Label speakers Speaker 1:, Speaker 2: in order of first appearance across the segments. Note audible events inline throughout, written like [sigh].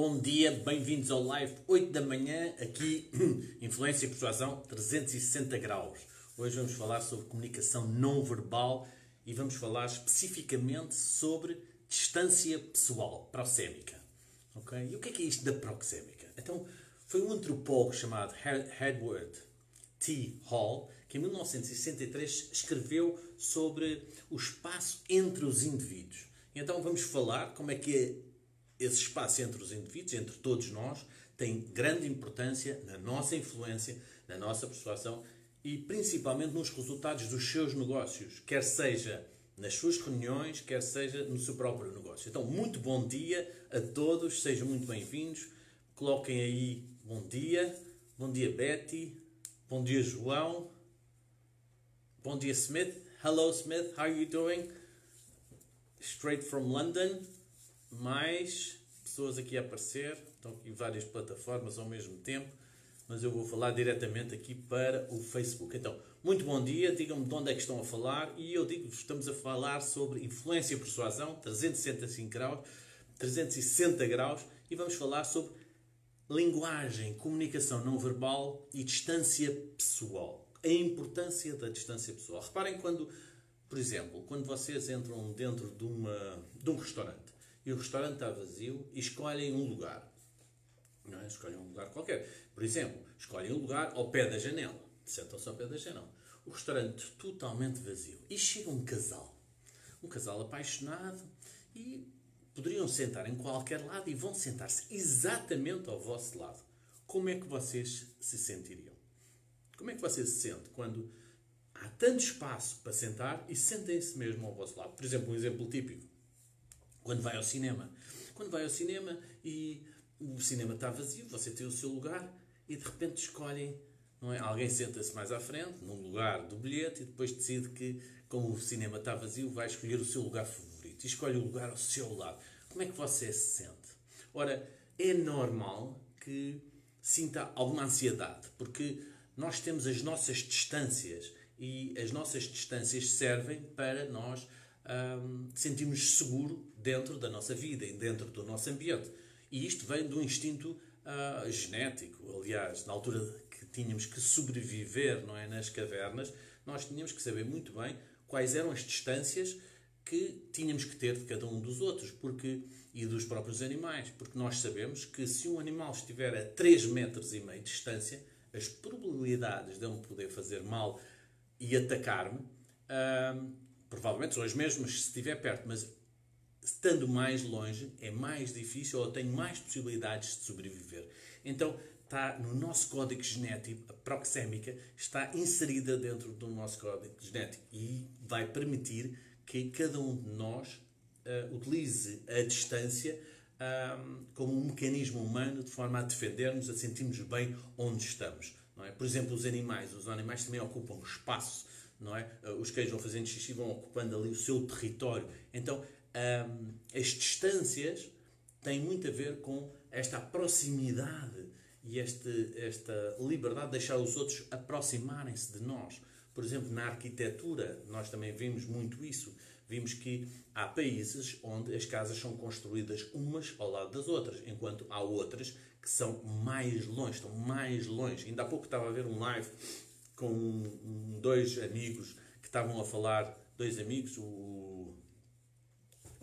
Speaker 1: Bom dia, bem-vindos ao live 8 da manhã, aqui [clears throat] Influência e Persuasão 360 graus. Hoje vamos falar sobre comunicação não verbal e vamos falar especificamente sobre distância pessoal, proxémica. Okay? E o que é, que é isto da proxémica? Então, foi um antropólogo chamado Edward T. Hall que em 1963 escreveu sobre o espaço entre os indivíduos. Então vamos falar como é que é esse espaço entre os indivíduos, entre todos nós, tem grande importância na nossa influência, na nossa persuasão e principalmente nos resultados dos seus negócios, quer seja nas suas reuniões, quer seja no seu próprio negócio. Então, muito bom dia a todos, sejam muito bem-vindos. Coloquem aí bom dia, bom dia Betty, bom dia João, bom dia Smith. Hello Smith, how are you doing? Straight from London mais pessoas aqui a aparecer, estão aqui várias plataformas ao mesmo tempo, mas eu vou falar diretamente aqui para o Facebook. Então, muito bom dia, digam-me de onde é que estão a falar e eu digo-vos, estamos a falar sobre influência e persuasão, 365 graus, 360 graus, e vamos falar sobre linguagem, comunicação não verbal e distância pessoal. A importância da distância pessoal. Reparem quando, por exemplo, quando vocês entram dentro de, uma, de um restaurante e o restaurante está vazio e escolhem um lugar. Não é? Escolhem um lugar qualquer. Por exemplo, escolhem um lugar ao pé da janela. Sentam-se ao pé da janela. O restaurante totalmente vazio. E chega um casal. Um casal apaixonado e poderiam sentar em qualquer lado e vão sentar-se exatamente ao vosso lado. Como é que vocês se sentiriam? Como é que vocês se sentem quando há tanto espaço para sentar e sentem-se mesmo ao vosso lado? Por exemplo, um exemplo típico quando vai ao cinema. Quando vai ao cinema e o cinema está vazio, você tem o seu lugar e de repente escolhem, não é? Alguém senta-se mais à frente, num lugar do bilhete, e depois decide que, como o cinema está vazio, vai escolher o seu lugar favorito e escolhe o lugar ao seu lado. Como é que você se sente? Ora, é normal que sinta alguma ansiedade, porque nós temos as nossas distâncias e as nossas distâncias servem para nós um, sentimos seguro dentro da nossa vida e dentro do nosso ambiente. E isto vem do instinto uh, genético. Aliás, na altura que tínhamos que sobreviver não é, nas cavernas, nós tínhamos que saber muito bem quais eram as distâncias que tínhamos que ter de cada um dos outros porque, e dos próprios animais. Porque nós sabemos que se um animal estiver a 3 metros e meio de distância, as probabilidades de ele poder fazer mal e atacar-me provavelmente são as mesmas se estiver perto, mas estando mais longe é mais difícil ou tenho mais possibilidades de sobreviver. Então está no nosso código genético, a proxémica está inserida dentro do nosso código genético e vai permitir que cada um de nós uh, utilize a distância como um mecanismo humano de forma a defendermos, a sentirmos bem onde estamos. Não é? Por exemplo, os animais. Os animais também ocupam espaço não é? Eh, os cães vão fazendo xixi, vão ocupando ali o seu território. Então, um, as distâncias têm muito a ver com esta proximidade e este, esta liberdade de deixar os outros aproximarem-se de nós. Por exemplo, na arquitetura, nós também vimos muito isso. Vimos que há países onde as casas são construídas umas ao lado das outras, enquanto há outras que são mais longe, estão mais longe. Ainda há pouco estava a ver um live com dois amigos que estavam a falar, dois amigos, o,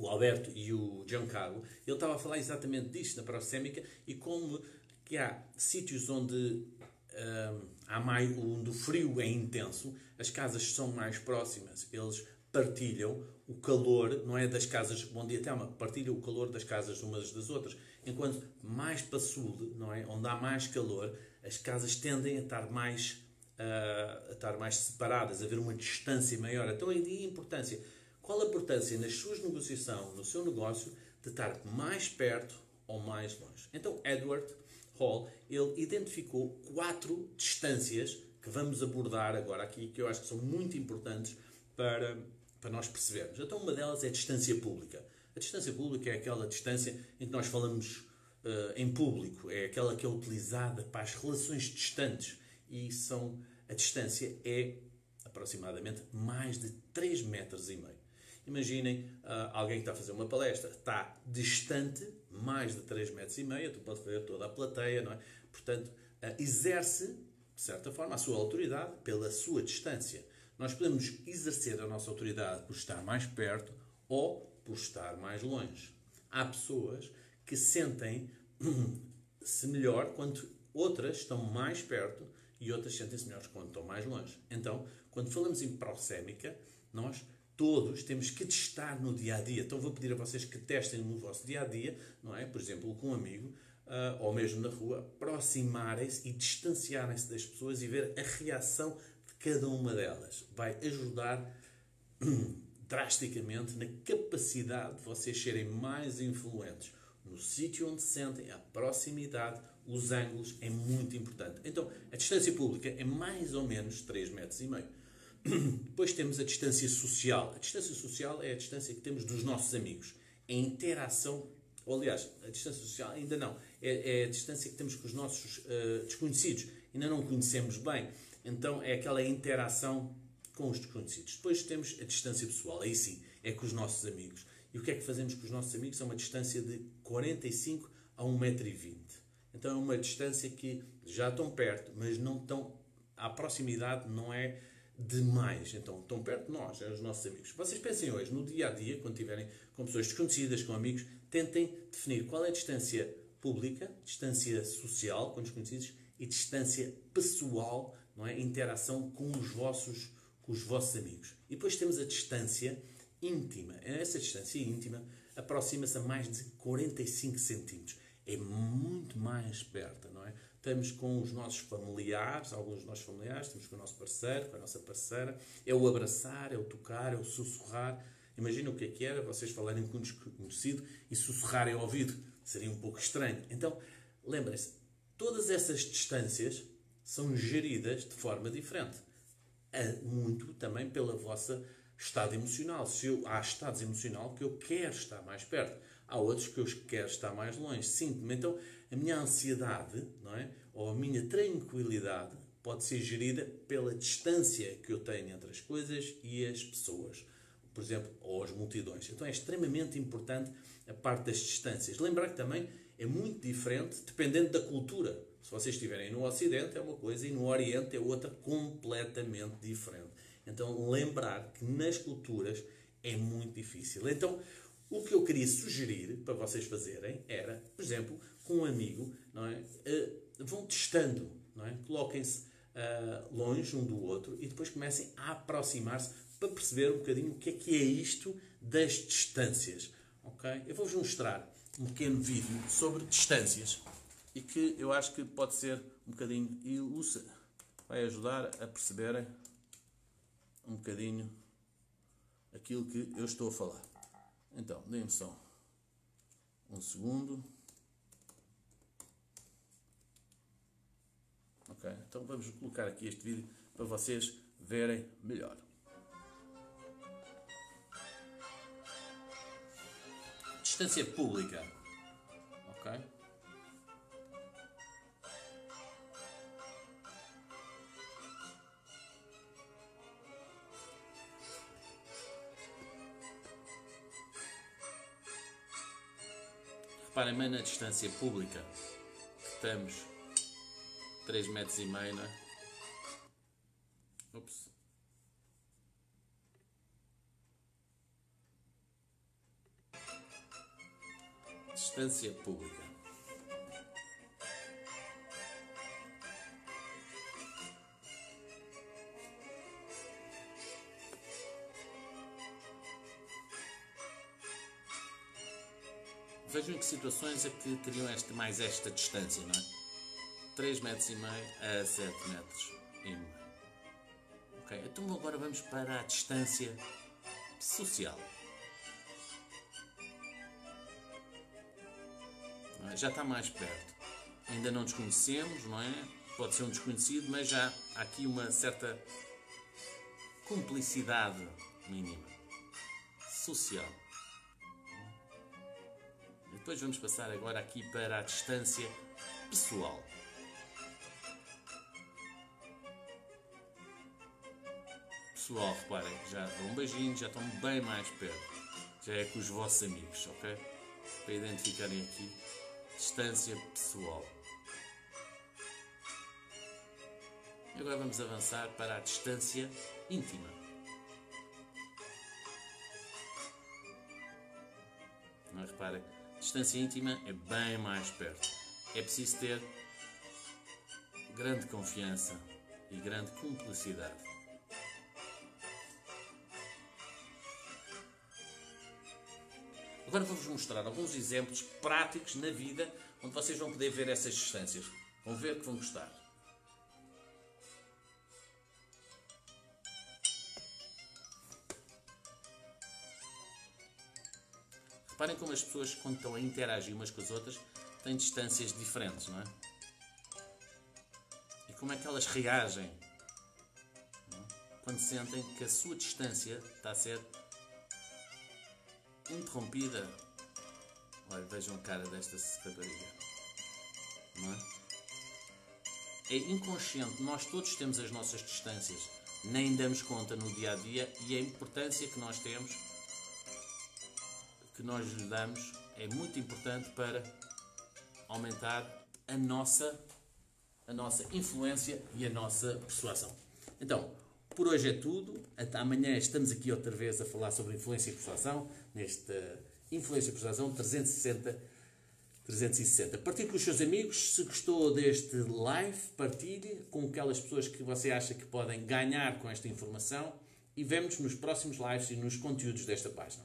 Speaker 1: o Alberto e o Giancarlo, ele estava a falar exatamente disto na proxémica e como que há sítios onde hum, há mais, onde o frio é intenso, as casas são mais próximas, eles partilham o calor, não é das casas, bom dia Telma, partilham o calor das casas umas das outras, enquanto mais para sul, não é, onde há mais calor, as casas tendem a estar mais a estar mais separadas, a haver uma distância maior. Então, aí a importância. Qual a importância nas suas negociações, no seu negócio, de estar mais perto ou mais longe? Então, Edward Hall, ele identificou quatro distâncias que vamos abordar agora aqui, que eu acho que são muito importantes para, para nós percebermos. Então, uma delas é a distância pública. A distância pública é aquela distância em que nós falamos uh, em público, é aquela que é utilizada para as relações distantes e são, a distância é aproximadamente mais de 3 metros e meio. Imaginem uh, alguém que está a fazer uma palestra, está distante, mais de 3 metros e meio, tu pode ver toda a plateia, não é? Portanto, uh, exerce, de certa forma, a sua autoridade pela sua distância. Nós podemos exercer a nossa autoridade por estar mais perto ou por estar mais longe. Há pessoas que sentem-se [clears throat] melhor quando outras estão mais perto e outras sentem-se melhores quando estão mais longe. Então, quando falamos em proxémica, nós todos temos que testar no dia a dia. Então, vou pedir a vocês que testem no vosso dia a dia, não é? Por exemplo, com um amigo, uh, ou mesmo na rua, aproximarem-se e distanciarem-se das pessoas e ver a reação de cada uma delas. Vai ajudar drasticamente na capacidade de vocês serem mais influentes. No sítio onde se sentem, a proximidade, os ângulos é muito importante. Então, a distância pública é mais ou menos 3 metros e meio. [clears throat] Depois temos a distância social. A distância social é a distância que temos dos nossos amigos. É a interação, ou aliás, a distância social ainda não. É, é a distância que temos com os nossos uh, desconhecidos. Ainda não conhecemos bem. Então, é aquela interação com os desconhecidos. Depois temos a distância pessoal, aí sim, é com os nossos amigos. E o que é que fazemos com os nossos amigos? É uma distância de 45 a 1,20m. Então é uma distância que já estão perto, mas não estão. A proximidade não é demais. Então estão perto de nós, é os nossos amigos. Vocês pensem hoje, no dia a dia, quando estiverem com pessoas desconhecidas, com amigos, tentem definir qual é a distância pública, distância social com desconhecidos e distância pessoal, não é? Interação com os vossos com os vossos amigos. E depois temos a distância íntima. Essa distância íntima aproxima-se a mais de 45 centímetros. É muito mais perto, não é? Estamos com os nossos familiares, alguns dos nossos familiares, estamos com o nosso parceiro, com a nossa parceira. É o abraçar, é o tocar, é o sussurrar. Imagina o que é que era vocês falarem com um desconhecido e sussurrarem ao ouvido. Seria um pouco estranho. Então, lembrem-se, todas essas distâncias são geridas de forma diferente muito também pela vossa estado emocional. Se eu, há estados emocional que eu quero estar mais perto, há outros que eu quero estar mais longe. Sinto-me. Então, a minha ansiedade, não é? ou a minha tranquilidade, pode ser gerida pela distância que eu tenho entre as coisas e as pessoas. Por exemplo, ou as multidões. Então, é extremamente importante a parte das distâncias. Lembrar que também é muito diferente dependendo da cultura. Se vocês estiverem no Ocidente é uma coisa e no Oriente é outra completamente diferente. Então, lembrar que nas culturas é muito difícil. Então, o que eu queria sugerir para vocês fazerem era, por exemplo, com um amigo, não é? Uh, vão testando, é? Coloquem-se uh, longe um do outro e depois comecem a aproximar-se para perceber um bocadinho o que é que é isto das distâncias. Ok? Eu vou-vos mostrar um pequeno vídeo sobre distâncias e que eu acho que pode ser um bocadinho ilustre. Vai ajudar a perceberem um bocadinho aquilo que eu estou a falar. Então, deem-me só um segundo. Ok, então vamos colocar aqui este vídeo para vocês verem melhor. Distância pública. Ok? Bem na distância pública. Estamos 3 metros e meio, não é? Ups. Distância pública. Vejam em que situações é que teriam esta, mais esta distância, não é? 3 metros e meio a 7 metros e meio. Ok, então agora vamos para a distância social. É? Já está mais perto. Ainda não desconhecemos, não é? Pode ser um desconhecido, mas já há aqui uma certa cumplicidade mínima. Social. Depois vamos passar agora aqui para a distância pessoal. pessoal, reparem, já dão um beijinho, já estão bem mais perto. Já é com os vossos amigos, ok? Para identificarem aqui distância pessoal. Agora vamos avançar para a distância íntima. Não reparem, distância íntima é bem mais perto. É preciso ter grande confiança e grande cumplicidade. Agora vou-vos mostrar alguns exemplos práticos na vida onde vocês vão poder ver essas distâncias. Vão ver que vão gostar. Reparem como as pessoas, quando estão a interagir umas com as outras, têm distâncias diferentes, não é? E como é que elas reagem é? quando sentem que a sua distância está a ser interrompida. Olha, vejam a cara desta rapariga. Não é? É inconsciente, nós todos temos as nossas distâncias, nem damos conta no dia a dia e a importância que nós temos, que nós lhe damos, é muito importante para aumentar a nossa, a nossa influência e a nossa persuasão. Então, por hoje é tudo. Até amanhã estamos aqui outra vez a falar sobre influência e persuasão, nesta Influência e Persuasão 360. 360. Partilhe com os seus amigos. Se gostou deste live, partilhe com aquelas pessoas que você acha que podem ganhar com esta informação. E vemos nos próximos lives e nos conteúdos desta página.